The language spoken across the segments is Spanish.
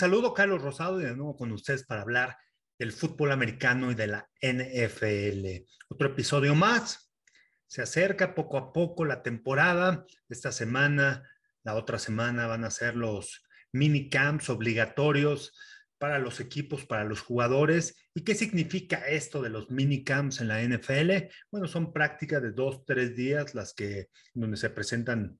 saludo, Carlos Rosado, y de nuevo con ustedes para hablar del fútbol americano y de la NFL. Otro episodio más. Se acerca poco a poco la temporada. Esta semana, la otra semana van a ser los mini camps obligatorios para los equipos, para los jugadores. ¿Y qué significa esto de los mini camps en la NFL? Bueno, son prácticas de dos, tres días las que donde se presentan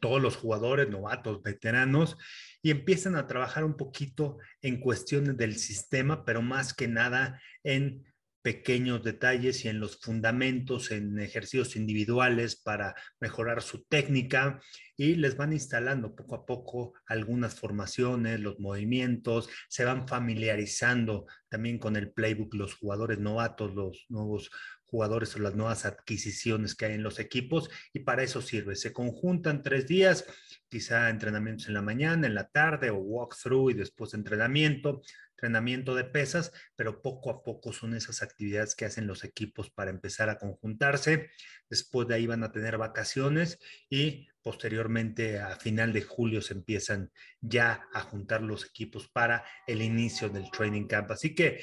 todos los jugadores, novatos, veteranos, y empiezan a trabajar un poquito en cuestiones del sistema, pero más que nada en pequeños detalles y en los fundamentos, en ejercicios individuales para mejorar su técnica y les van instalando poco a poco algunas formaciones, los movimientos, se van familiarizando también con el playbook los jugadores novatos, los nuevos jugadores o las nuevas adquisiciones que hay en los equipos y para eso sirve. Se conjuntan tres días, quizá entrenamientos en la mañana, en la tarde o walkthrough y después entrenamiento, entrenamiento de pesas, pero poco a poco son esas actividades que hacen los equipos para empezar a conjuntarse. Después de ahí van a tener vacaciones y posteriormente a final de julio se empiezan ya a juntar los equipos para el inicio del training camp. Así que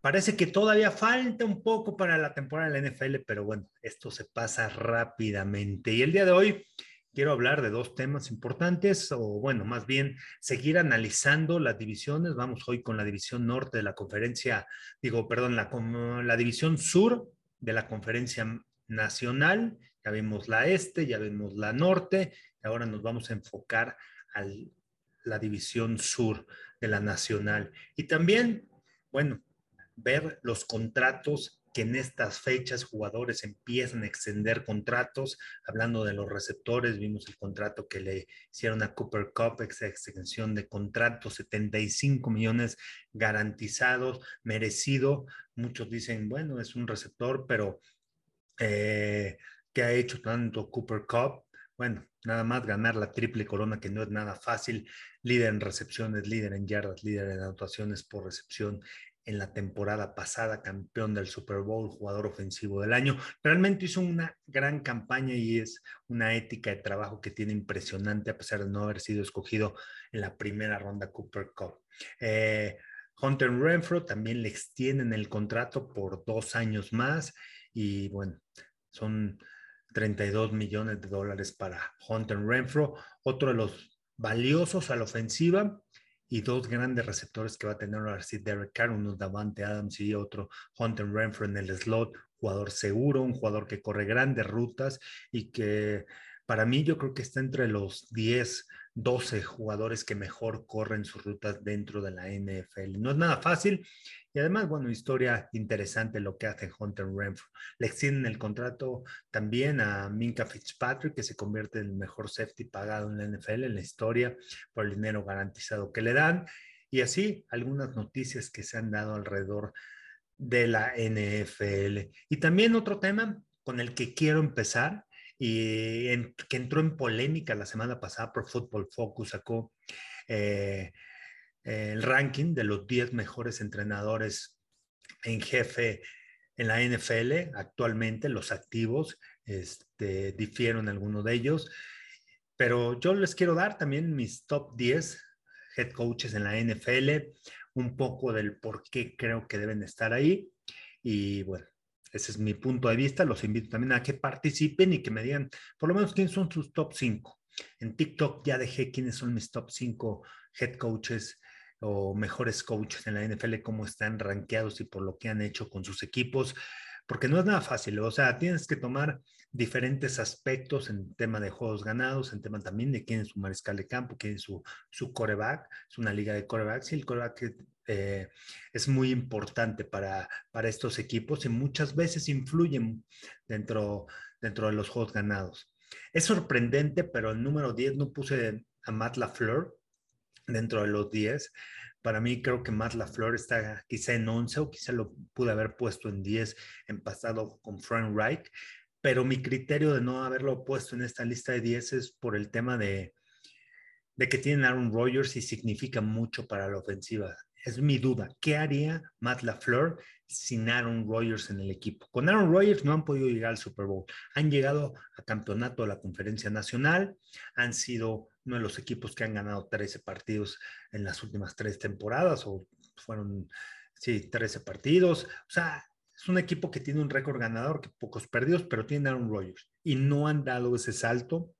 Parece que todavía falta un poco para la temporada de la NFL, pero bueno, esto se pasa rápidamente. Y el día de hoy quiero hablar de dos temas importantes, o bueno, más bien seguir analizando las divisiones. Vamos hoy con la división norte de la conferencia, digo, perdón, la, división sur de la conferencia nacional. Ya vimos la este, ya vimos la norte, y ahora nos vamos a enfocar a la división sur de la nacional. Y también, bueno, ver los contratos que en estas fechas jugadores empiezan a extender contratos. Hablando de los receptores, vimos el contrato que le hicieron a Cooper Cup, esa extensión de contrato, 75 millones garantizados, merecido. Muchos dicen, bueno, es un receptor, pero eh, ¿qué ha hecho tanto Cooper Cup? Bueno, nada más ganar la triple corona, que no es nada fácil. Líder en recepciones, líder en yardas, líder en anotaciones por recepción en la temporada pasada, campeón del Super Bowl, jugador ofensivo del año. Realmente hizo una gran campaña y es una ética de trabajo que tiene impresionante a pesar de no haber sido escogido en la primera ronda Cooper Cup. Eh, Hunter Renfro también le extienden el contrato por dos años más y bueno, son 32 millones de dólares para Hunter Renfro, otro de los valiosos a la ofensiva y dos grandes receptores que va a tener ahora sí Derek Carr, uno Davante Adams y otro Hunter Renfro en el slot, jugador seguro, un jugador que corre grandes rutas y que para mí yo creo que está entre los 10, 12 jugadores que mejor corren sus rutas dentro de la NFL. No es nada fácil y además, bueno, historia interesante lo que hace Hunter Renfro. Le extienden el contrato también a Minka Fitzpatrick, que se convierte en el mejor safety pagado en la NFL en la historia por el dinero garantizado que le dan. Y así algunas noticias que se han dado alrededor de la NFL. Y también otro tema con el que quiero empezar y que entró en polémica la semana pasada por Football Focus, sacó eh, el ranking de los 10 mejores entrenadores en jefe en la NFL actualmente, los activos, este, difieren algunos de ellos, pero yo les quiero dar también mis top 10 head coaches en la NFL, un poco del por qué creo que deben estar ahí y bueno, ese es mi punto de vista. Los invito también a que participen y que me digan por lo menos quiénes son sus top 5. En TikTok ya dejé quiénes son mis top 5 head coaches o mejores coaches en la NFL, cómo están rankeados y por lo que han hecho con sus equipos, porque no es nada fácil. O sea, tienes que tomar diferentes aspectos en tema de juegos ganados, en tema también de quién es su mariscal de campo, quién es su, su coreback. Es una liga de corebacks y el coreback eh, es muy importante para, para estos equipos y muchas veces influyen dentro, dentro de los juegos ganados. Es sorprendente, pero el número 10 no puse a Matt LaFleur dentro de los 10. Para mí creo que Matt LaFleur está quizá en 11 o quizá lo pude haber puesto en 10 en pasado con Frank Reich, pero mi criterio de no haberlo puesto en esta lista de 10 es por el tema de, de que tienen Aaron Rodgers y significa mucho para la ofensiva es mi duda. ¿Qué haría Matt LaFleur sin Aaron Rodgers en el equipo. Con Aaron Rodgers no han podido llegar al Super Bowl. Han llegado a campeonato de la Conferencia Nacional, han sido uno de los equipos que han ganado 13 partidos en las últimas tres temporadas, o fueron, sí, 13 partidos. O sea, es un equipo que tiene un récord ganador, que pocos perdidos, pero tiene Aaron Rodgers. Y no han dado ese salto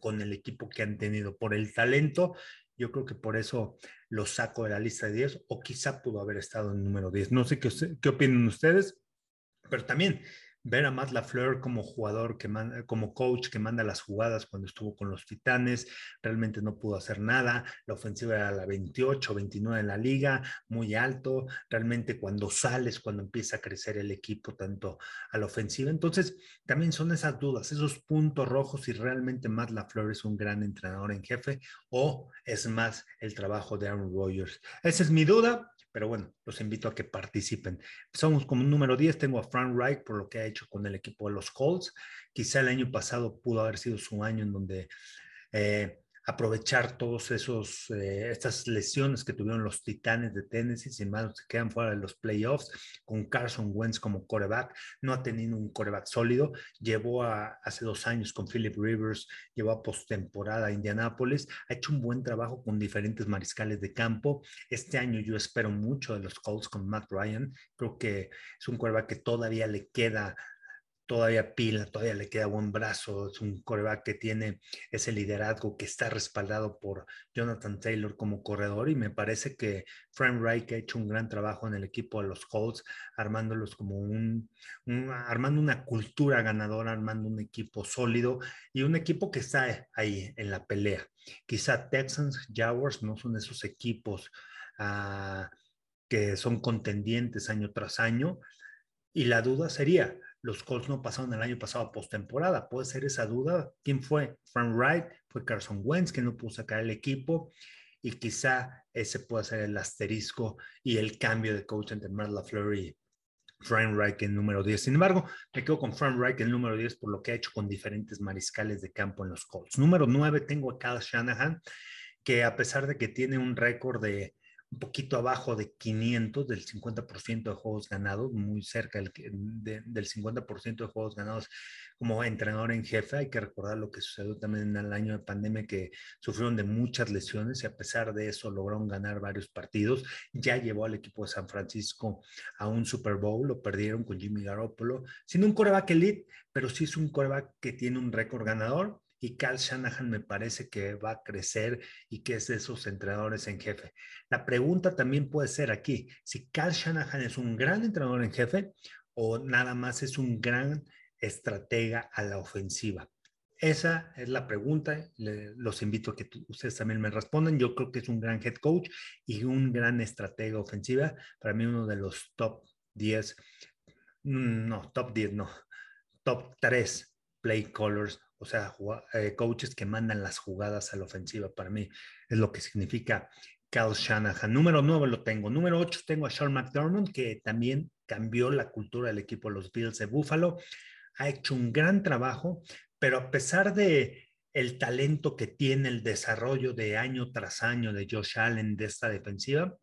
con el equipo que han tenido por el talento yo creo que por eso lo saco de la lista de 10 o quizá pudo haber estado en número 10. No sé qué, qué opinan ustedes, pero también ver a Matt LaFleur como jugador, que como coach que manda las jugadas cuando estuvo con los Titanes, realmente no pudo hacer nada. La ofensiva era la 28, 29 en la liga, muy alto. Realmente cuando sales, cuando empieza a crecer el equipo, tanto a la ofensiva. Entonces, también son esas dudas, esos puntos rojos si realmente Matt LaFleur es un gran entrenador en jefe o es más el trabajo de Aaron Rodgers. Esa es mi duda. Pero bueno, los invito a que participen. Somos como número 10, tengo a Frank Wright por lo que ha hecho con el equipo de los Colts. Quizá el año pasado pudo haber sido su año en donde eh, aprovechar todos esos eh, estas lesiones que tuvieron los Titanes de Tennessee, sin más se quedan fuera de los playoffs con Carson Wentz como coreback, no ha tenido un coreback sólido, llevó a, hace dos años con Philip Rivers, llevó a postemporada a Indianapolis, ha hecho un buen trabajo con diferentes mariscales de campo. Este año yo espero mucho de los Colts con Matt Ryan, creo que es un coreback que todavía le queda todavía pila, todavía le queda buen brazo, es un coreback que tiene ese liderazgo que está respaldado por Jonathan Taylor como corredor y me parece que Frank Reich ha hecho un gran trabajo en el equipo de los Colts, armándolos como un, armando una cultura ganadora, armando un equipo sólido y un equipo que está ahí en la pelea. Quizá Texans, Jaguars no son esos equipos ah, que son contendientes año tras año y la duda sería, los Colts no pasaron el año pasado a postemporada. Puede ser esa duda. ¿Quién fue? Frank Wright, fue Carson Wentz, que no pudo sacar el equipo. Y quizá ese pueda ser el asterisco y el cambio de coach entre Matt LaFleur y Frank Wright en número 10. Sin embargo, me quedo con Frank Wright en número 10 por lo que ha hecho con diferentes mariscales de campo en los Colts. Número 9 tengo a Kyle Shanahan, que a pesar de que tiene un récord de un poquito abajo de 500 del 50% de juegos ganados, muy cerca del, del 50% de juegos ganados como entrenador en jefe. Hay que recordar lo que sucedió también en el año de pandemia, que sufrieron de muchas lesiones y a pesar de eso lograron ganar varios partidos. Ya llevó al equipo de San Francisco a un Super Bowl, lo perdieron con Jimmy Garoppolo, sin un coreback elite, pero sí es un coreback que tiene un récord ganador y Cal Shanahan me parece que va a crecer y que es de esos entrenadores en jefe. La pregunta también puede ser aquí, si Cal Shanahan es un gran entrenador en jefe o nada más es un gran estratega a la ofensiva. Esa es la pregunta. los invito a que ustedes también me respondan. Yo creo que es un gran head coach y un gran estratega ofensiva. Para mí uno de los top 10, mm, no, top 10, no, top 3 play callers o sea, eh, coaches que mandan las jugadas a la ofensiva. Para mí es lo que significa Cal Shanahan. Número 9 lo tengo. Número 8 tengo a Sean McDermott, que también cambió la cultura del equipo de los Bills de Buffalo. Ha hecho un gran trabajo, pero a pesar de el talento que tiene el desarrollo de año tras año de Josh Allen de esta defensiva,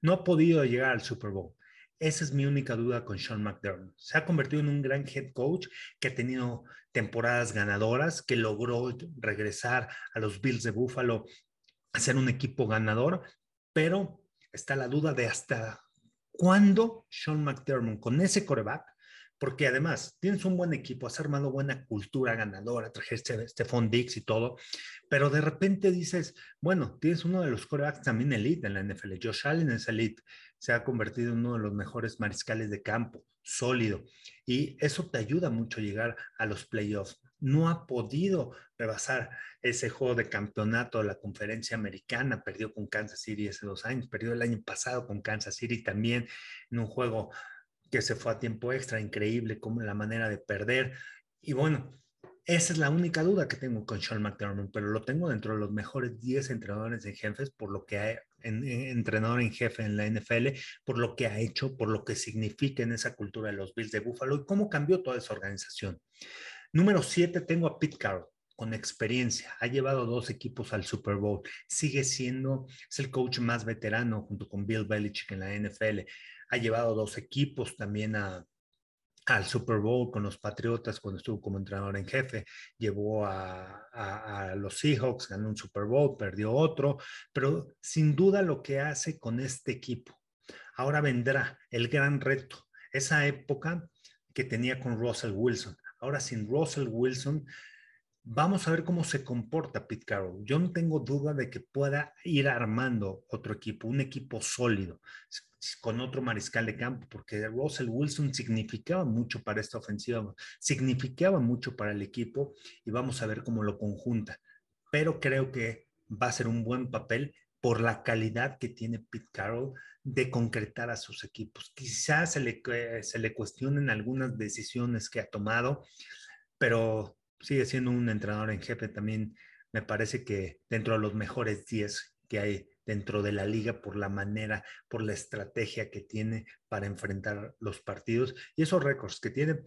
no ha podido llegar al Super Bowl. Esa es mi única duda con Sean McDermott. Se ha convertido en un gran head coach que ha tenido temporadas ganadoras, que logró regresar a los Bills de Buffalo a ser un equipo ganador, pero está la duda de hasta cuándo Sean McDermott con ese coreback porque además tienes un buen equipo, has armado buena cultura ganadora, trajiste Stephon Dix y todo, pero de repente dices, bueno, tienes uno de los corebacks también elite en la NFL, Josh Allen es elite, se ha convertido en uno de los mejores mariscales de campo, sólido, y eso te ayuda mucho a llegar a los playoffs. No ha podido rebasar ese juego de campeonato de la conferencia americana, perdió con Kansas City hace dos años, perdió el año pasado con Kansas City también en un juego que se fue a tiempo extra, increíble como la manera de perder. Y bueno, esa es la única duda que tengo con Sean McDermott, pero lo tengo dentro de los mejores 10 entrenadores en jefes por lo que entrenador en jefe en la NFL, por lo que ha hecho, por lo que significa en esa cultura de los Bills de Buffalo y cómo cambió toda esa organización. Número 7 tengo a Pete Carroll con experiencia, ha llevado dos equipos al Super Bowl, sigue siendo, es el coach más veterano junto con Bill Belichick en la NFL, ha llevado dos equipos también a, al Super Bowl con los Patriotas cuando estuvo como entrenador en jefe, llevó a, a, los Seahawks, ganó un Super Bowl, perdió otro, pero sin duda lo que hace con este equipo. Ahora vendrá el gran reto, esa época que tenía con Russell Wilson. Ahora sin Russell Wilson, vamos a ver cómo se comporta Pete Carroll. Yo no tengo duda de que pueda ir armando otro equipo, un equipo sólido con otro mariscal de campo, porque Russell Wilson significaba mucho para esta ofensiva, significaba mucho para el equipo y vamos a ver cómo lo conjunta. Pero creo que va a ser un buen papel por la calidad que tiene Pete Carroll de concretar a sus equipos. Quizás se le, se le cuestionen algunas decisiones que ha tomado, pero sigue siendo un entrenador en jefe también. Me parece que dentro de los mejores 10 que hay dentro de la liga por la manera, por la estrategia que tiene para enfrentar los partidos y esos récords que tiene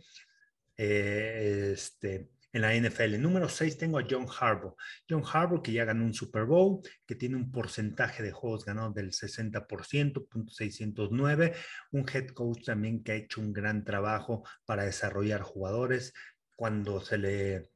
eh, este, en la NFL. Número 6 tengo a John Harbaugh. John Harbaugh que ya ganó un Super Bowl, que tiene un porcentaje de juegos ganados del 60%, 609, un head coach también que ha hecho un gran trabajo para desarrollar jugadores. Cuando se le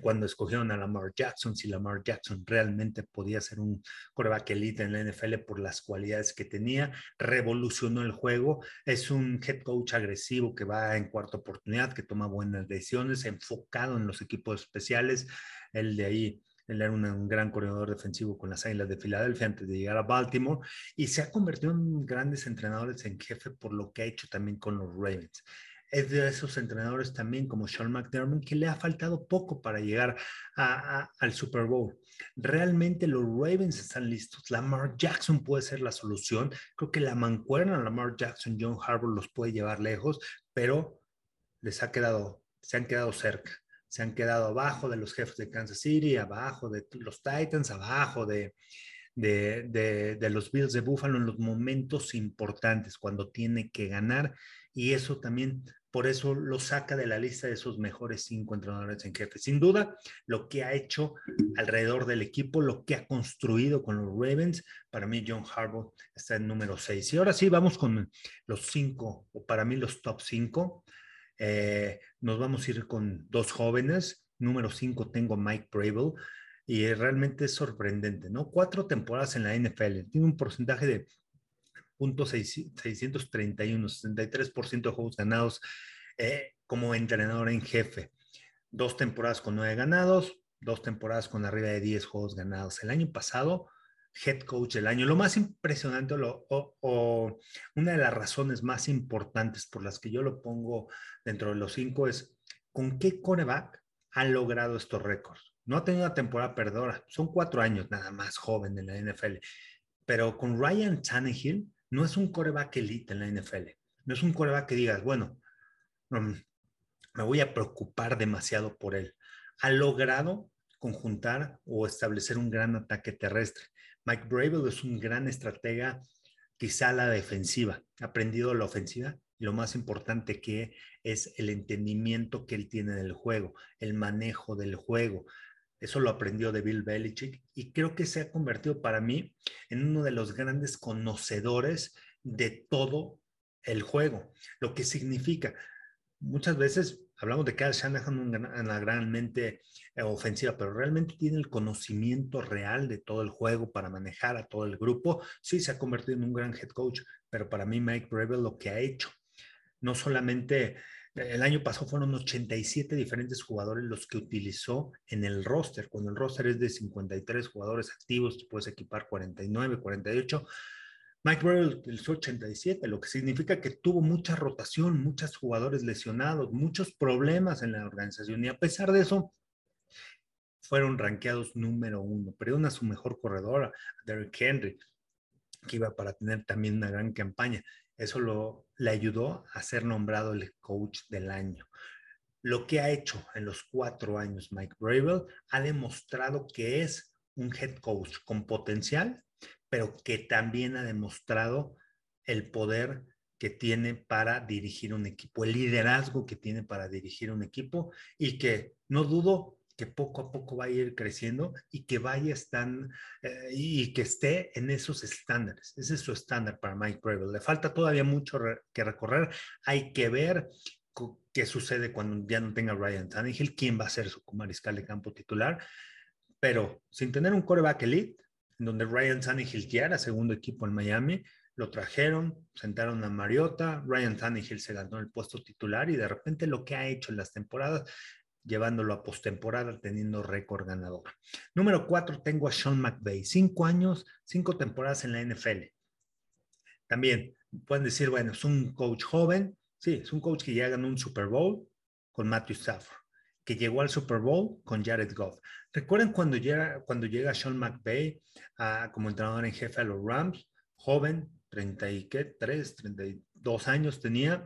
cuando escogieron a Lamar Jackson, si Lamar Jackson realmente podía ser un coreback elite en la NFL por las cualidades que tenía, revolucionó el juego, es un head coach agresivo que va en cuarta oportunidad, que toma buenas decisiones, enfocado en los equipos especiales, el de ahí él era un, gran corredor defensivo con las Águilas de Filadelfia antes de llegar a Baltimore y se ha convertido en grandes entrenadores en jefe por lo que ha hecho también con los Ravens es de esos entrenadores también como Sean McDermott que le ha faltado poco para llegar al Super Bowl. Realmente los Ravens están listos. Lamar Jackson puede ser la solución. Creo que la mancuerna Lamar Jackson, John Harbaugh los puede llevar lejos, pero les ha quedado, se han quedado cerca. Se han quedado abajo de los jefes de Kansas City, abajo de los Titans, abajo de, de, de, los Bills de Buffalo en los momentos importantes, cuando tiene que ganar. Y eso también por eso lo saca de la lista de esos mejores cinco entrenadores en jefe. Sin duda, lo que ha hecho alrededor del equipo, lo que ha construido con los Ravens, para mí John Harbaugh está en número seis. Y ahora sí, vamos con los cinco, o para mí los top cinco. Eh, nos vamos a ir con dos jóvenes. Número cinco tengo Mike Bravel y realmente es sorprendente, ¿no? Cuatro temporadas en la NFL, tiene un porcentaje de .631, 63% de juegos ganados eh, como entrenador en jefe. Dos temporadas con nueve ganados, dos temporadas con arriba de 10 juegos ganados. El año pasado, head coach del año. Lo más impresionante o, una de las razones más importantes por las que yo lo pongo dentro de los cinco es con qué coreback ha logrado estos récords. No ha tenido una temporada perdedora, son cuatro años nada más joven en la NFL, pero con Ryan Tannehill no es un coreback elite en la NFL. No es un coreback que digas, bueno, mm, me voy a preocupar demasiado por él. Ha logrado conjuntar o establecer un gran ataque terrestre. Mike Bravel es un gran estratega, quizá la defensiva. Ha aprendido la ofensiva y lo más importante que es el entendimiento que él tiene del juego, el manejo del juego. Eso lo aprendió de Bill Belichick y creo que se ha convertido para mí en uno de los grandes conocedores de todo el juego. Lo que significa, muchas veces hablamos de Kyle Shanahan en la gran mente eh, ofensiva, pero realmente tiene el conocimiento real de todo el juego para manejar a todo el grupo. Sí, se ha convertido en un gran head coach, pero para mí Mike Breville lo que ha hecho, no solamente el año pasado fueron 87 diferentes jugadores los que utilizó en el roster. Cuando el roster es de 53 jugadores activos, puedes equipar 49, 48. Mike Burrell utilizó 87, lo que significa que tuvo mucha rotación, muchos jugadores lesionados, muchos problemas en la organización. Y a pesar de eso, fueron rankeados número uno. Perdieron a su mejor corredor, Derrick Henry, que iba para tener también una gran campaña. Eso lo, le ayudó a ser nombrado el coach del año. Lo que ha hecho en los cuatro años Mike Bravel ha demostrado que es un head coach con potencial, pero que también ha demostrado el poder que tiene para dirigir un equipo, el liderazgo que tiene para dirigir un equipo y que no dudo que poco a poco va a ir creciendo y que vaya están, eh, y que esté en esos estándares. Ese es su estándar para Mike Preble. Le falta todavía mucho que recorrer. Hay que ver qué sucede cuando ya no tenga Ryan Tannehill, quién va a ser su mariscal de campo titular. Pero sin tener un coreback elite, en donde Ryan Tannehill ya era segundo equipo en Miami, lo trajeron, sentaron a Mariota, Ryan Tannehill se ganó el puesto titular y de repente lo que ha hecho en las temporadas llevándolo a postemporada teniendo récord ganador. Número cuatro, tengo a Sean McVay, cinco años, cinco temporadas en la NFL. También pueden decir, bueno, es un coach joven, sí, es un coach que ya ganó un Super Bowl con Matthew Stafford, que llegó al Super Bowl con Jared Goff. ¿Recuerdan cuando llega, cuando llega Sean McVay como entrenador en jefe a los Rams? Joven, 33, 32 años tenía,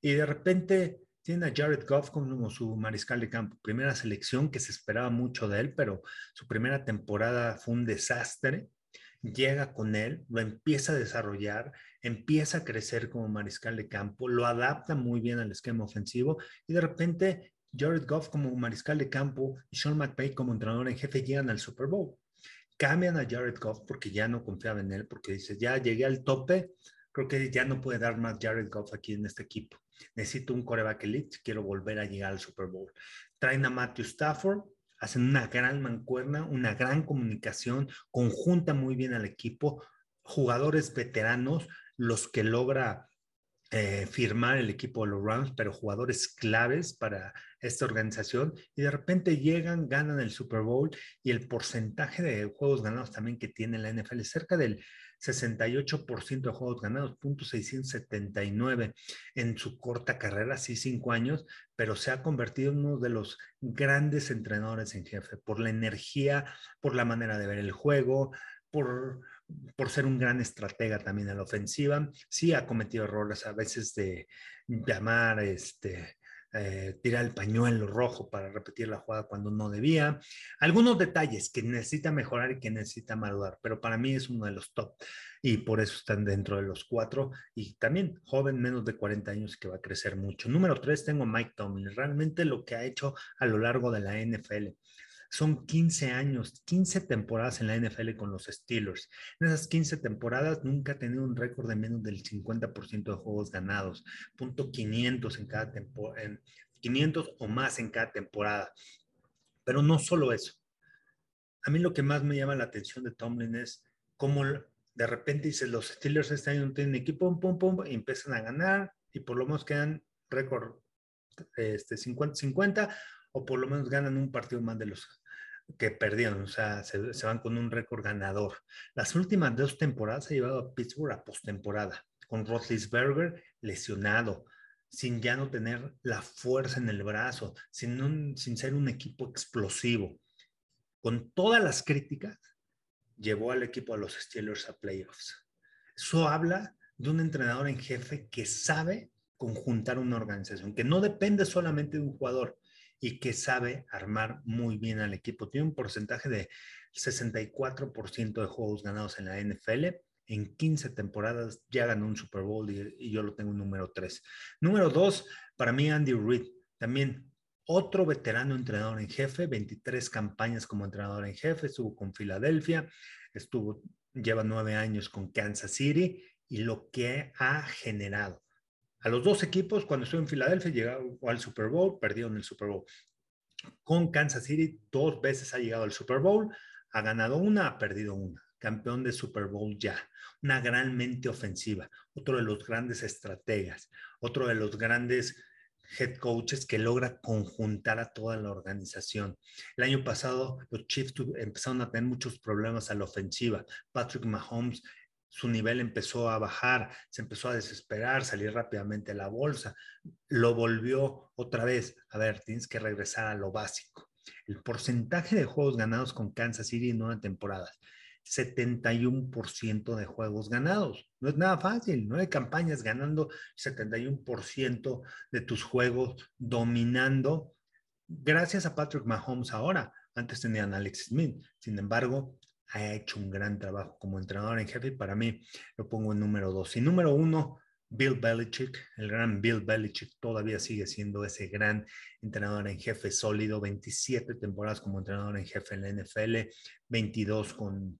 y de repente tiene a Jared Goff como su mariscal de campo, primera selección que se esperaba mucho de él, pero su primera temporada fue un desastre. Llega con él, lo empieza a desarrollar, empieza a crecer como mariscal de campo, lo adapta muy bien al esquema ofensivo y de repente Jared Goff como mariscal de campo y Sean McVay como entrenador en jefe llegan al Super Bowl. Cambian a Jared Goff porque ya no confiaba en él, porque dice, ya llegué al tope, creo que ya no puede dar más Jared Goff aquí en este equipo necesito un coreback elite, quiero volver a llegar al Super Bowl. Traen a Matthew Stafford, hacen una gran mancuerna, una gran comunicación, conjunta muy bien al equipo, jugadores veteranos, los que logra eh, firmar el equipo de los Rams, pero jugadores claves para esta organización y de repente llegan, ganan el Super Bowl y el porcentaje de juegos ganados también que tiene la NFL es cerca del 68% de juegos ganados, punto 679 en su corta carrera, sí, cinco años, pero se ha convertido en uno de los grandes entrenadores en jefe por la energía, por la manera de ver el juego, por, por ser un gran estratega también en la ofensiva. Sí ha cometido errores a veces de llamar este, eh, tirar el pañuelo rojo para repetir la jugada cuando no debía. Algunos detalles que necesita mejorar y que necesita madurar, pero para mí es uno de los top y por eso están dentro de los cuatro. Y también joven, menos de 40 años, que va a crecer mucho. Número tres, tengo Mike Tomlin. Realmente lo que ha hecho a lo largo de la NFL. Son 15 años, 15 temporadas en la NFL con los Steelers. En esas 15 temporadas nunca ha tenido un récord de menos del 50% de juegos ganados, punto 500 en cada temporada, 500 o más en cada temporada. Pero no solo eso. A mí lo que más me llama la atención de Tomlin es cómo de repente dice los Steelers este año no tienen equipo, pum, pum, y empiezan a ganar y por lo menos quedan récord este, 50-50 o por lo menos ganan un partido más de los que perdieron, o sea, se, van con un récord ganador. Las últimas dos temporadas ha llevado a Pittsburgh a postemporada, con Roethlisberger lesionado, sin ya no tener la fuerza en el brazo, sin, sin ser un equipo explosivo. Con todas las críticas, llevó al equipo a los Steelers a playoffs. Eso habla de un entrenador en jefe que sabe conjuntar una organización, que no depende solamente de un jugador, y que sabe armar muy bien al equipo. Tiene un porcentaje de 64% de juegos ganados en la NFL. En 15 temporadas ya ganó un Super Bowl y, yo lo tengo en número 3. Número 2, para mí Andy Reid, también otro veterano entrenador en jefe, 23 campañas como entrenador en jefe, estuvo con Filadelfia, estuvo, lleva nueve años con Kansas City y lo que ha generado a los dos equipos, cuando estuvo en Filadelfia, llegó al Super Bowl, perdieron el Super Bowl. Con Kansas City, dos veces ha llegado al Super Bowl, ha ganado una, ha perdido una. Campeón de Super Bowl ya. Una gran mente ofensiva. Otro de los grandes estrategas. Otro de los grandes head coaches que logra conjuntar a toda la organización. El año pasado los Chiefs empezaron a tener muchos problemas a la ofensiva. Patrick Mahomes su nivel empezó a bajar, se empezó a desesperar, salir rápidamente a la bolsa, lo volvió otra vez. A ver, tienes que regresar a lo básico. El porcentaje de juegos ganados con Kansas City en nueve temporadas, 71% de juegos ganados. No es nada fácil, nueve campañas ganando 71% de tus juegos, dominando. Gracias a Patrick Mahomes ahora. Antes tenían Alex Smith. Sin embargo, ha hecho un gran trabajo como entrenador en jefe para mí lo pongo en número dos. Y número uno, Bill Belichick, el gran Bill Belichick, todavía sigue siendo ese gran entrenador en jefe sólido, 27 temporadas como entrenador en jefe en la NFL, 22 con,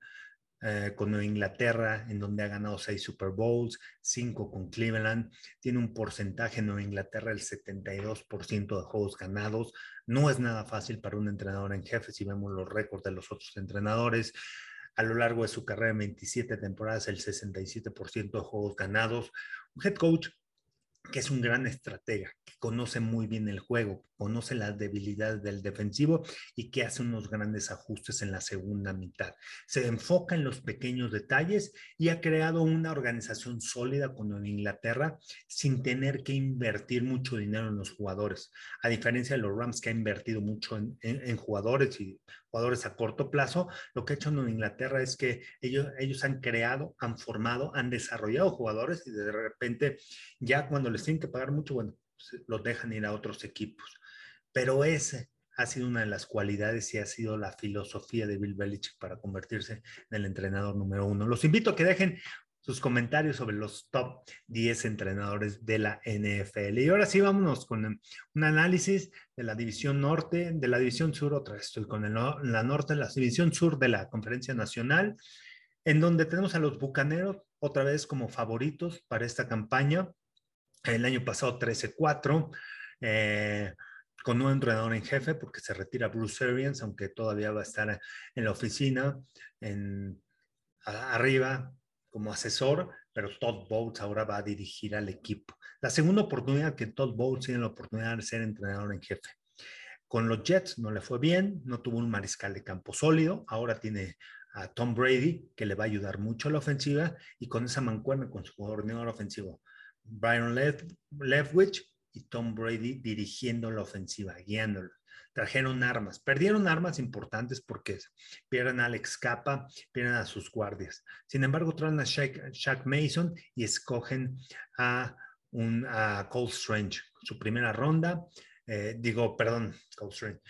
eh, con Nueva Inglaterra, en donde ha ganado 6 Super Bowls, 5 con Cleveland, tiene un porcentaje en Nueva Inglaterra del 72% de juegos ganados, no es nada fácil para un entrenador en jefe si vemos los récords de los otros entrenadores. A lo largo de su carrera, 27 temporadas, el 67% de juegos ganados. Un head coach que es un gran estratega, que conoce muy bien el juego, conoce las debilidades del defensivo y que hace unos grandes ajustes en la segunda mitad. Se enfoca en los pequeños detalles y ha creado una organización sólida con Inglaterra sin tener que invertir mucho dinero en los jugadores. A diferencia de los Rams que ha invertido mucho en, en jugadores y jugadores a corto plazo, lo que ha hecho en Inglaterra es que ellos, ellos han creado, han formado, han desarrollado jugadores y de repente ya cuando les tienen que pagar mucho, bueno, los dejan ir a otros equipos. Pero ese ha sido una de las cualidades y ha sido la filosofía de Bill Belichick para convertirse en el entrenador número uno. Los invito a que dejen sus comentarios sobre los top 10 entrenadores de la NFL. Y ahora sí, vámonos con un análisis de la división norte, de la división sur, otra vez estoy con la norte, la división sur de la conferencia nacional, en donde tenemos a los Bucaneros otra vez como favoritos para esta campaña. El año pasado 13-4. Eh, con un entrenador en jefe, porque se retira Bruce Arians, aunque todavía va a estar en la oficina, en, arriba, como asesor, pero Todd Bowles ahora va a dirigir al equipo. La segunda oportunidad que Todd Bowles tiene la oportunidad de ser entrenador en jefe. Con los Jets no le fue bien, no tuvo un mariscal de campo sólido, ahora tiene a Tom Brady, que le va a ayudar mucho a la ofensiva, y con esa mancuerna con su coordinador ofensivo, Brian Leftwich y Tom Brady dirigiendo la ofensiva, guiándolo trajeron armas. Perdieron armas importantes porque pierden a Alex Capa, pierden a sus guardias. Sin embargo, traen a Shaq, Mason y escogen a, un, a Cole Strange. Su primera ronda, eh, digo, perdón, Cole Strange,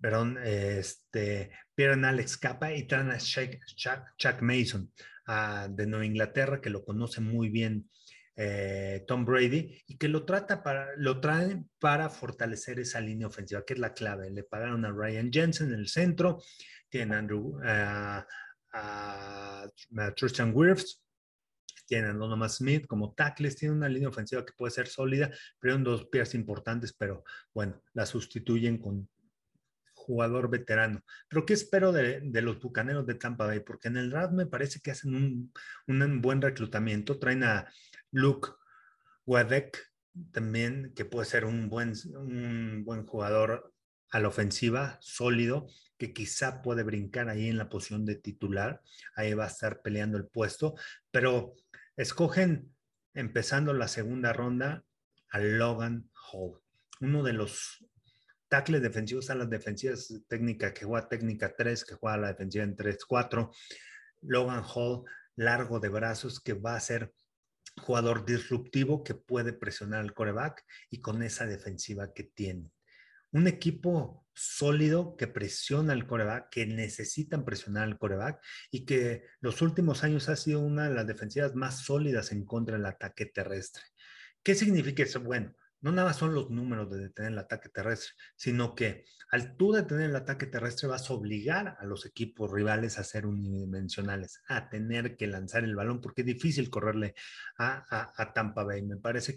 perdón, este, pierden a Alex Capa y traen a Shaq, Mason de Nueva Inglaterra, que lo conoce muy bien eh, Tom Brady y que lo trata para, lo traen para fortalecer esa línea ofensiva, que es la clave. Le pagaron a Ryan Jensen en el centro, tienen a Andrew, uh, a, Tristan Wirfs, tienen a Donovan Smith como tackles, tienen una línea ofensiva que puede ser sólida, pero en dos piezas importantes, pero bueno, la sustituyen con jugador veterano. Pero ¿qué espero de, los Bucaneros de Tampa Bay? Porque en el draft me parece que hacen un, buen reclutamiento, traen a Luke Wedek, también, que puede ser un buen, un buen jugador a la ofensiva, sólido, que quizá puede brincar ahí en la posición de titular, ahí va a estar peleando el puesto, pero escogen, empezando la segunda ronda, a Logan Hall, uno de los tackles defensivos a las defensivas técnicas que juega técnica 3, que juega la defensiva en 3-4. Logan Hall, largo de brazos, que va a ser jugador disruptivo que puede presionar al coreback y con esa defensiva que tiene. Un equipo sólido que presiona al coreback, que necesitan presionar al coreback y que los últimos años ha sido una de las defensivas más sólidas en contra del ataque terrestre. ¿Qué significa eso? Bueno, no nada son los números de detener el ataque terrestre, sino que al tú detener el ataque terrestre vas a obligar a los equipos rivales a ser unidimensionales, a tener que lanzar el balón, porque es difícil correrle a, Tampa Bay. Me parece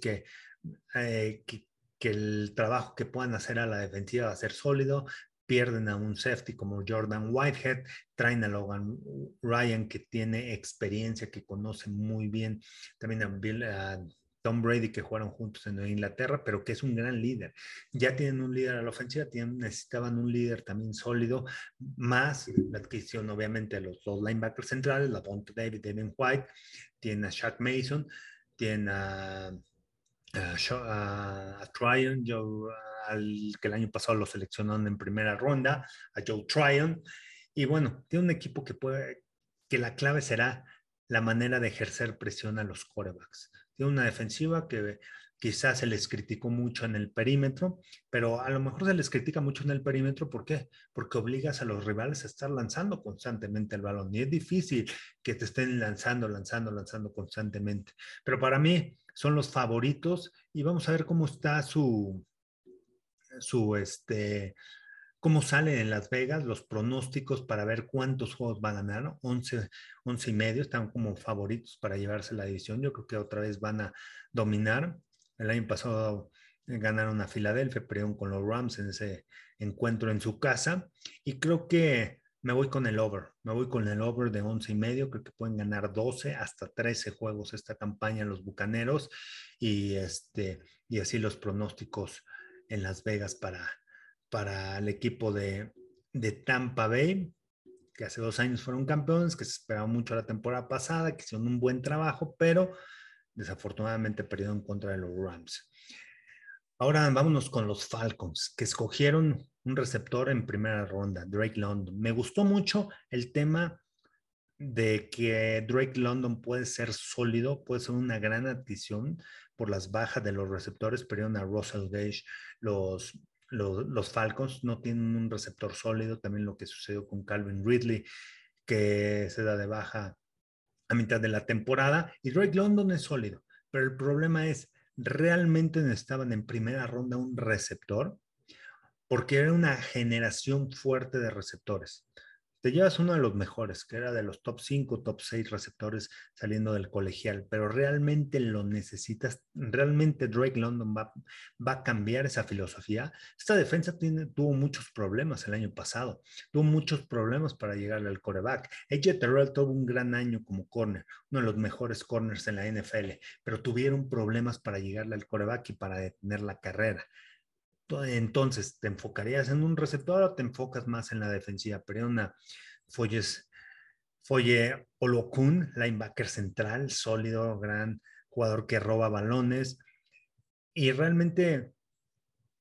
eh, que, que, el trabajo que puedan hacer a la defensiva va a ser sólido, pierden a un safety como Jordan Whitehead, traen a Logan Ryan que tiene experiencia, que conoce muy bien, también a Bill, Tom Brady que jugaron juntos en Inglaterra, pero que es un gran líder. Ya tienen un líder a la ofensiva, tienen, necesitaban un líder también sólido, más la adquisición obviamente de los dos linebackers centrales, la Ponte David, Devin White, tienen a Shaq Mason, tienen a, a, Tryon, al que el año pasado lo seleccionaron en primera ronda, a Joe Tryon, y bueno, tiene un equipo que puede, que la clave será la manera de ejercer presión a los quarterbacks una defensiva que, quizás se les criticó mucho en el perímetro, pero a lo mejor se les critica mucho en el perímetro, ¿por qué? Porque obligas a los rivales a estar lanzando constantemente el balón y es difícil que te estén lanzando, lanzando, lanzando constantemente. Pero para mí son los favoritos y vamos a ver cómo está su, su, este, cómo sale en Las Vegas, los pronósticos para ver cuántos juegos van a ganar, 11, 11 y medio, están como favoritos para llevarse la división. Yo creo que otra vez van a dominar. El año pasado ganaron a Filadelfia, perdieron con los Rams en ese encuentro en su casa. Y creo que me voy con el over, me voy con el over de 11 y medio, creo que pueden ganar 12 hasta 13 juegos esta campaña los Bucaneros y, este, y así los pronósticos en Las Vegas para, para el equipo de, Tampa Bay, que hace dos años fueron campeones, que se esperaba mucho la temporada pasada, que hicieron un buen trabajo, pero desafortunadamente perdieron contra de los Rams. Ahora vámonos con los Falcons, que escogieron un receptor en primera ronda, Drake London. Me gustó mucho el tema de que Drake London puede ser sólido, puede ser una gran adición por las bajas de los receptores, perdieron a Russell Gage, los los, Falcons no tienen un receptor sólido, también lo que sucedió con Calvin Ridley, que se da de baja a mitad de la temporada, y Drake London es sólido, pero el problema es, realmente necesitaban en primera ronda un receptor, porque era una generación fuerte de receptores te llevas uno de los mejores, que era de los top 5, top 6 receptores saliendo del colegial, pero realmente lo necesitas, realmente Drake London va, va a cambiar esa filosofía. Esta defensa tiene, tuvo muchos problemas el año pasado, tuvo muchos problemas para llegarle al coreback. AJ Terrell tuvo un gran año como corner, uno de los mejores corners en la NFL, pero tuvieron problemas para llegarle al coreback y para detener la carrera. Entonces, ¿te enfocarías en un receptor o te enfocas más en la defensiva? Pero una Foyes, Foye Olokun, linebacker central, sólido, gran jugador que roba balones y realmente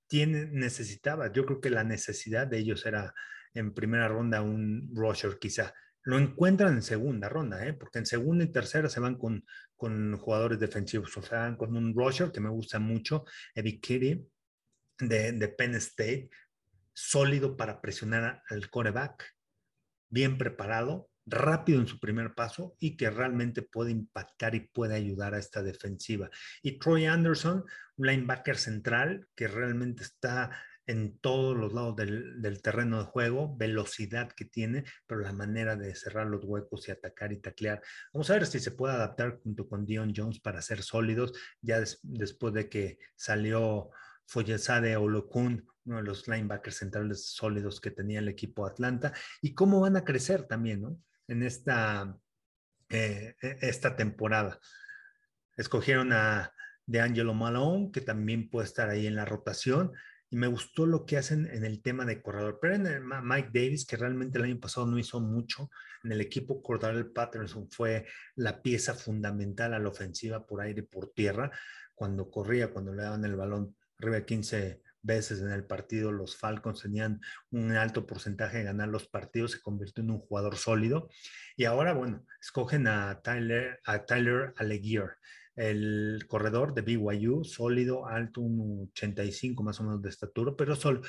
tiene, necesitaba, yo creo que la necesidad de ellos era en primera ronda un rusher quizá. Lo encuentran en segunda ronda, ¿eh? porque en segunda y tercera se van con, con jugadores defensivos, o sea, con un rusher que me gusta mucho, Eddie Kitty, de, Penn State, sólido para presionar al coreback, bien preparado, rápido en su primer paso y que realmente puede impactar y puede ayudar a esta defensiva. Y Troy Anderson, un linebacker central que realmente está en todos los lados del, del, terreno de juego, velocidad que tiene, pero la manera de cerrar los huecos y atacar y taclear. Vamos a ver si se puede adaptar junto con Dion Jones para ser sólidos, ya después de que salió Foyesade Olokun, uno de los linebackers centrales sólidos que tenía el equipo Atlanta, y cómo van a crecer también, ¿no? En esta, eh, e, esta temporada. Escogieron a de Angelo Malone, que también puede estar ahí en la rotación, y me gustó lo que hacen en el tema de corredor. Pero en el Mike Davis, que realmente el año pasado no hizo mucho, en el equipo Cordarel Patterson fue la pieza fundamental a la ofensiva por aire y por tierra, cuando corría, cuando le daban el balón arriba de 15 veces en el partido, los Falcons tenían un alto porcentaje de ganar los partidos, se convirtió en un jugador sólido. Y ahora, bueno, escogen a Tyler, a Tyler Allegier, el corredor de BYU, sólido, alto, un 85 más o menos de estatura, pero solo.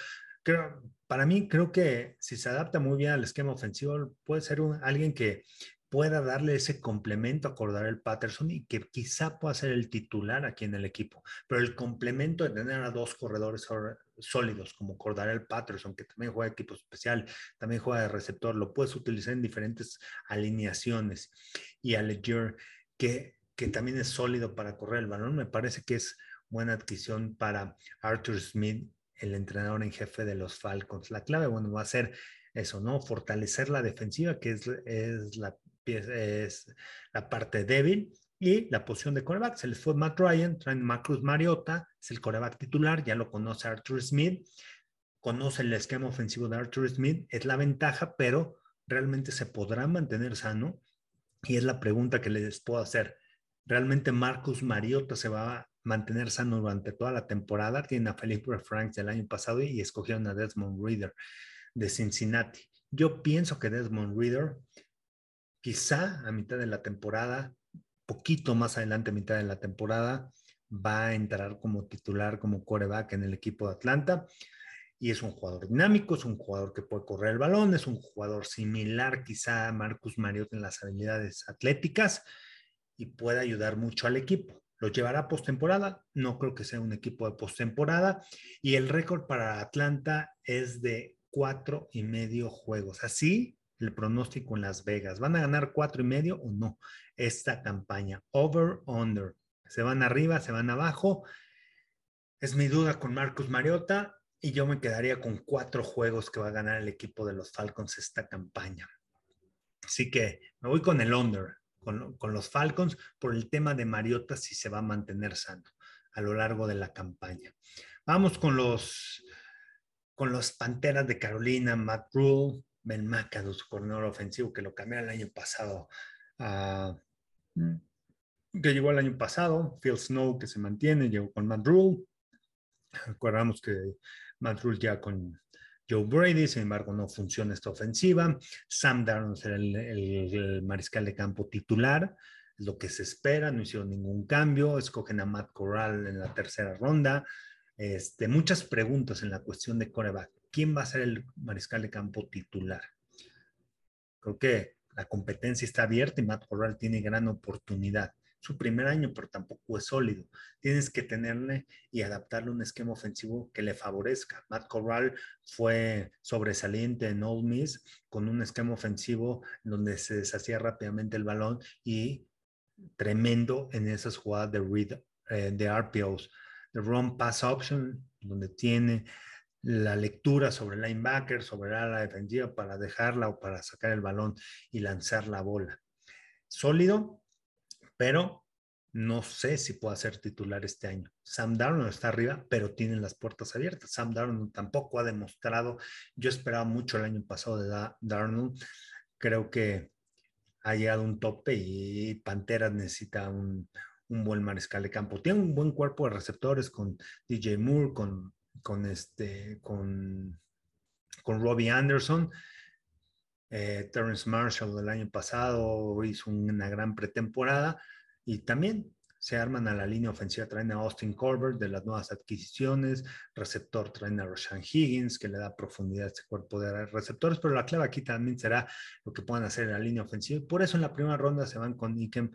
Creo, para mí creo que si se adapta muy bien al esquema ofensivo, puede ser un, alguien que pueda darle ese complemento a el Patterson y que quizá pueda ser el titular aquí en el equipo. Pero el complemento de tener a dos corredores sólidos como el Patterson, que también juega equipo especial, también juega de receptor, lo puedes utilizar en diferentes alineaciones. Y a Ledger, que, que también es sólido para correr el balón, me parece que es buena adquisición para Arthur Smith, el entrenador en jefe de los Falcons. La clave, bueno, va a ser eso, ¿no? Fortalecer la defensiva, que es, es la es la parte débil. Y la posición de coreback, se les fue Matt Ryan, traen Macruz Mariota, es el coreback titular, ya lo conoce Arthur Smith, conoce el esquema ofensivo de Arthur Smith, es la ventaja, pero realmente se podrá mantener sano. Y es la pregunta que les puedo hacer. ¿Realmente Marcus Mariota se va a mantener sano durante toda la temporada? Tienen a Felipe Franks del año pasado y escogieron a Desmond Reader de Cincinnati. Yo pienso que Desmond Reader quizá a mitad de la temporada, poquito más adelante a mitad de la temporada, va a entrar como titular, como coreback en el equipo de Atlanta. Y es un jugador dinámico, es un jugador que puede correr el balón, es un jugador similar quizá a Marcus Mariota en las habilidades atléticas y puede ayudar mucho al equipo. ¿Lo llevará postemporada? No creo que sea un equipo de postemporada. Y el récord para Atlanta es de cuatro y medio juegos. Así el pronóstico en Las Vegas. ¿Van a ganar cuatro y medio o no esta campaña? Over, under. Se van arriba, se van abajo. Es mi duda con Marcus Mariota y yo me quedaría con cuatro juegos que va a ganar el equipo de los Falcons esta campaña. Así que me voy con el under con, los Falcons por el tema de Mariota si se va a mantener sano a lo largo de la campaña. Vamos con los, con los Panteras de Carolina, Matt Rule, Ben McAdoo, su coordinador ofensivo, que lo cambió el año pasado, mm, que llegó el año pasado, Phil Snow, que se mantiene, llegó con Matt Rule. Recordamos que Matt Rule ya con Joe Brady, sin embargo no funciona esta ofensiva. Sam Darnold será el, mariscal de campo titular, lo que se espera, no hicieron ningún cambio, escogen a Matt Corral en la tercera ronda. Este, muchas preguntas en la cuestión de coreback. ¿Quién va a ser el mariscal de campo titular? Creo que la competencia está abierta y Matt Corral tiene gran oportunidad su primer año, pero tampoco es sólido. Tienes que tenerle y adaptarle un esquema ofensivo que le favorezca. Matt Corral fue sobresaliente en Old Miss con un esquema ofensivo donde se deshacía rápidamente el balón y tremendo en esas jugadas de read, eh, de RPOs, de run pass option, donde tiene la lectura sobre el linebacker, sobre la defensiva para dejarla o para sacar el balón y lanzar la bola. Sólido, pero no sé si pueda ser titular este año. Sam Darnold está arriba, pero tienen las puertas abiertas. Sam Darnold tampoco ha demostrado, yo esperaba mucho el año pasado de Darnold, creo que ha llegado un tope y Panteras necesita un, buen mariscal de campo. Tiene un buen cuerpo de receptores con DJ Moore, con, con, este, con, con Robbie Anderson, eh, Terrence Marshall del año pasado hizo una gran pretemporada y también se arman a la línea ofensiva, traen a Austin Corbett de las nuevas adquisiciones, receptor traen a Roshan Higgins que le da profundidad a este cuerpo de receptores, pero la clave aquí también será lo que puedan hacer en la línea ofensiva. Por eso en la primera ronda se van con Ikem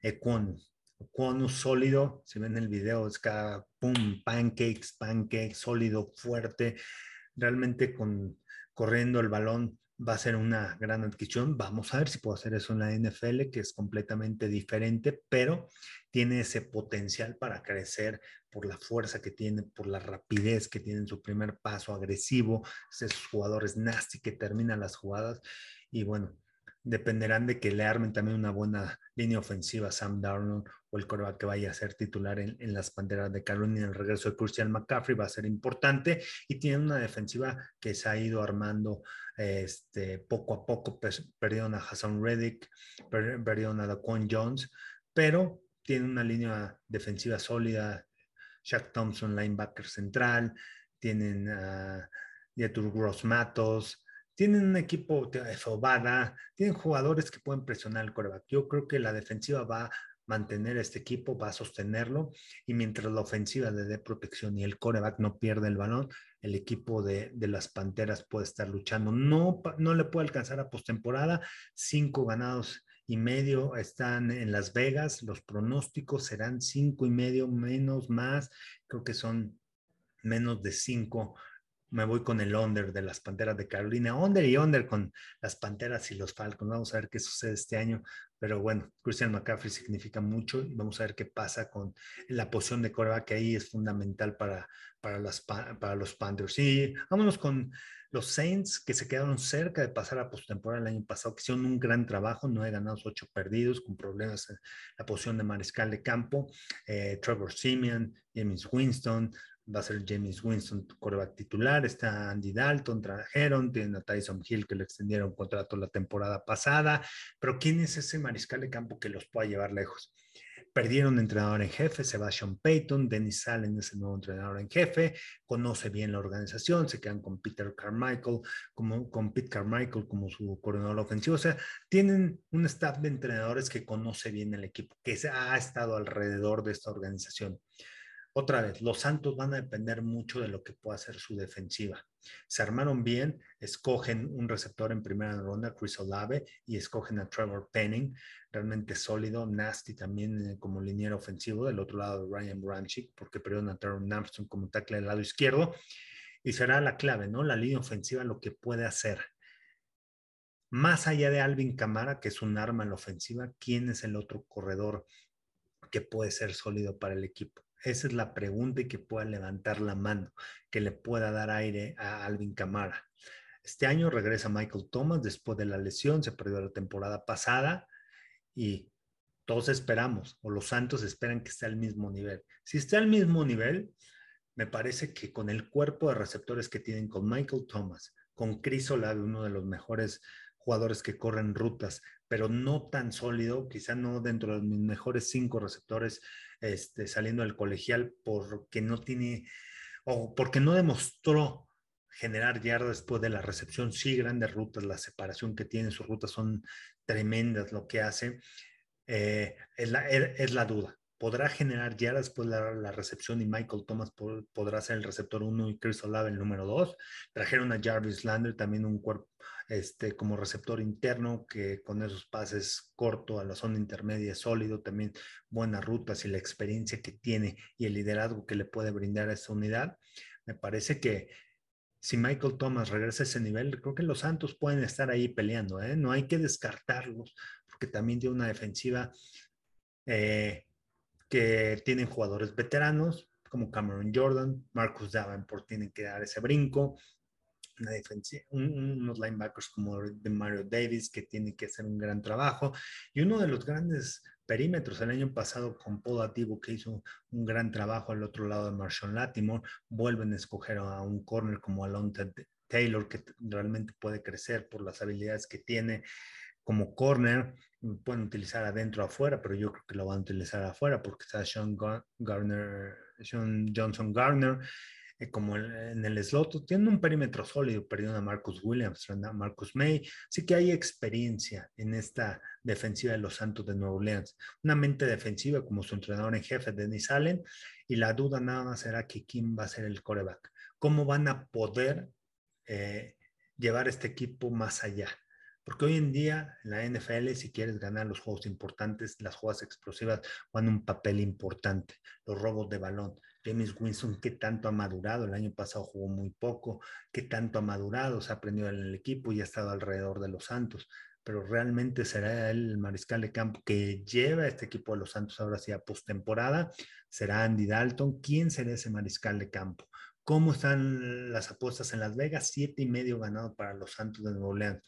Ekwonu. Ekwonu sólido, si ven el video, es cada pum, pancakes, pancakes, sólido, fuerte, realmente con corriendo el balón va a ser una gran adquisición. Vamos a ver si puedo hacer eso en la NFL, que es completamente diferente, pero tiene ese potencial para crecer por la fuerza que tiene, por la rapidez que tiene en su primer paso agresivo, esos jugadores nasty que terminan las jugadas. Y bueno, dependerán de que le armen también una buena línea ofensiva Sam Darnold o el coreback que vaya a ser titular en, las panteras de Carolina. El regreso de Christian McCaffrey va a ser importante y tiene una defensiva que se ha ido armando este, poco a poco. Pues, perdieron a Hassan Reddick, perdieron a Daquan Jones, pero tiene una línea defensiva sólida. Shaq Thompson, linebacker central, tienen a Yetur Gross Matos, tienen un equipo de Fobada, tienen jugadores que pueden presionar el coreback. Yo creo que la defensiva va mantener este equipo, va a sostenerlo y mientras la ofensiva le dé protección y el coreback no pierde el balón, el equipo de, las Panteras puede estar luchando. No, no le puede alcanzar a postemporada, cinco ganados y medio están en Las Vegas, los pronósticos serán cinco y medio menos más, creo que son menos de cinco me voy con el under de las Panteras de Carolina, under y under con las Panteras y los Falcons. Vamos a ver qué sucede este año, pero bueno, Christian McCaffrey significa mucho vamos a ver qué pasa con la posición de coreback que ahí es fundamental para, para, para los Panthers. Y vámonos con los Saints que se quedaron cerca de pasar a postemporada el año pasado, que hicieron un gran trabajo, nueve ganados, ocho perdidos, con problemas en la posición de mariscal de campo. Eh, Trevor Simeon, James Winston, va a ser James Winston, coreback titular, está Andy Dalton, trajeron, tienen a Tyson Hill que le extendieron contrato la temporada pasada, pero ¿quién es ese mariscal de campo que los pueda llevar lejos? Perdieron entrenador en jefe, Sebastian Payton, Dennis Allen es el nuevo entrenador en jefe, conoce bien la organización, se quedan con Peter Carmichael, como, con Pete Carmichael como su coordinador ofensivo. O sea, tienen un staff de entrenadores que conoce bien el equipo, que ha estado alrededor de esta organización. Otra vez, los Santos van a depender mucho de lo que pueda hacer su defensiva. Se armaron bien, escogen un receptor en primera ronda, Chris Olave, y escogen a Trevor Penning, realmente sólido, nasty también eh, como liniero ofensivo, del otro lado Ryan Branchick, porque perdieron a Teron Armstrong como tackle del lado izquierdo, y será la clave, ¿no? La línea ofensiva, lo que puede hacer. Más allá de Alvin Camara, que es un arma en la ofensiva, ¿quién es el otro corredor que puede ser sólido para el equipo? Esa es la pregunta que pueda levantar la mano, que le pueda dar aire a Alvin Camara. Este año regresa Michael Thomas después de la lesión, se perdió la temporada pasada y todos esperamos, o los Santos esperan que esté al mismo nivel. Si está al mismo nivel, me parece que con el cuerpo de receptores que tienen con Michael Thomas, con Chris Olave, uno de los mejores jugadores que corren rutas, pero no tan sólido, quizá no dentro de mis mejores cinco receptores este, saliendo del colegial, porque no tiene, o porque no demostró generar yardas después de la recepción. Sí, grandes rutas, la separación que tiene, sus rutas son tremendas lo que hace. Eh, es, la, es la duda podrá generar ya después la, la recepción y Michael Thomas podrá ser el receptor 1 y Chris Olave el número 2. Trajeron a Jarvis Lander también un cuerpo este, como receptor interno que con esos pases corto a la zona intermedia sólido, también buenas rutas y la experiencia que tiene y el liderazgo que le puede brindar a esa unidad. Me parece que si Michael Thomas regresa a ese nivel, creo que los Santos pueden estar ahí peleando, ¿eh? no hay que descartarlos, porque también tiene una defensiva eh, que tienen jugadores veteranos como Cameron Jordan, Marcus Davenport tienen que dar ese brinco, una unos linebackers como de Mario Davis que tienen que hacer un gran trabajo y uno de los grandes perímetros el año pasado con Paul Ativo que hizo un gran trabajo al otro lado de Marshall Latimore, vuelven a escoger a un corner como Alonte Taylor que realmente puede crecer por las habilidades que tiene como corner, pueden utilizar adentro o afuera, pero yo creo que lo van a utilizar afuera porque está Sean, Garner, Sean Johnson Garner eh, como en el slot, tiene un perímetro sólido, perdiendo a Marcus Williams, a Marcus May, sí que hay experiencia en esta defensiva de los Santos de Nueva Orleans. Una mente defensiva como su entrenador en jefe, Dennis Allen, y la duda nada más será que quién va a ser el coreback. ¿Cómo van a poder eh, llevar este equipo más allá? Porque hoy en día en la NFL, si quieres ganar los juegos importantes, las jugadas explosivas van un papel importante, los robos de balón. James Winston, ¿qué tanto ha madurado? El año pasado jugó muy poco, ¿qué tanto ha madurado? Se ha aprendido en el equipo y ha estado alrededor de los Santos. Pero realmente será el mariscal de campo que lleva a este equipo de los Santos ahora sí a postemporada. Será Andy Dalton. ¿Quién será ese mariscal de campo? ¿Cómo están las apuestas en Las Vegas? Siete y medio ganado para los Santos de Nueva Orleans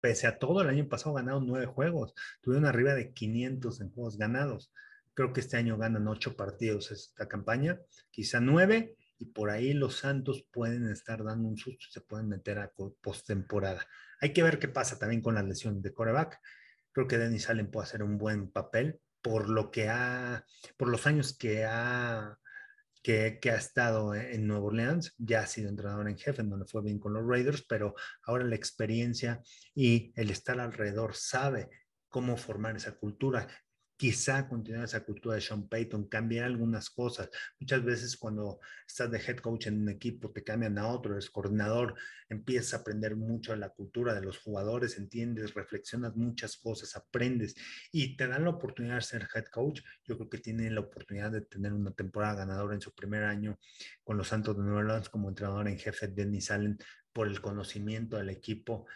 pese a todo, el año pasado ganaron nueve juegos, tuvieron arriba de 500 en juegos ganados. Creo que este año ganan ocho partidos esta campaña, quizá nueve, y por ahí los Santos pueden estar dando un susto, se pueden meter a postemporada. Hay que ver qué pasa también con la lesión de coreback. Creo que Denis Allen puede hacer un buen papel por lo que ha, por los años que ha que, ha estado en Nueva Orleans, ya ha sido entrenador en jefe, en donde fue bien con los Raiders, pero ahora la experiencia y el estar alrededor sabe cómo formar esa cultura quizá continuar esa cultura de Sean Payton, cambiar algunas cosas. Muchas veces cuando estás de head coach en un equipo, te cambian a otro, eres coordinador, empiezas a aprender mucho de la cultura de los jugadores, entiendes, reflexionas muchas cosas, aprendes y te dan la oportunidad de ser head coach. Yo creo que tiene la oportunidad de tener una temporada ganadora en su primer año con los Santos de Nueva Orleans como entrenador en jefe de Dennis Allen por el conocimiento del equipo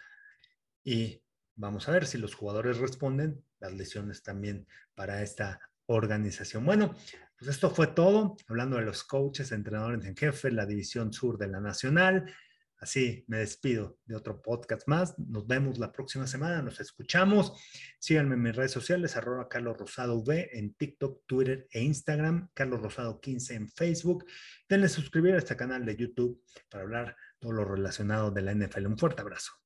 y Vamos a ver si los jugadores responden, las lesiones también para esta organización. Bueno, pues esto fue todo, hablando de los coaches, entrenadores en jefe, la división sur de la Nacional. Así me despido de otro podcast más. Nos vemos la próxima semana, nos escuchamos. Síganme en mis redes sociales, arroba Carlos Rosado V en TikTok, Twitter e Instagram, Carlos Rosado 15 en Facebook. Denle suscribir a este canal de YouTube para hablar todo lo relacionado de la NFL. Un fuerte abrazo.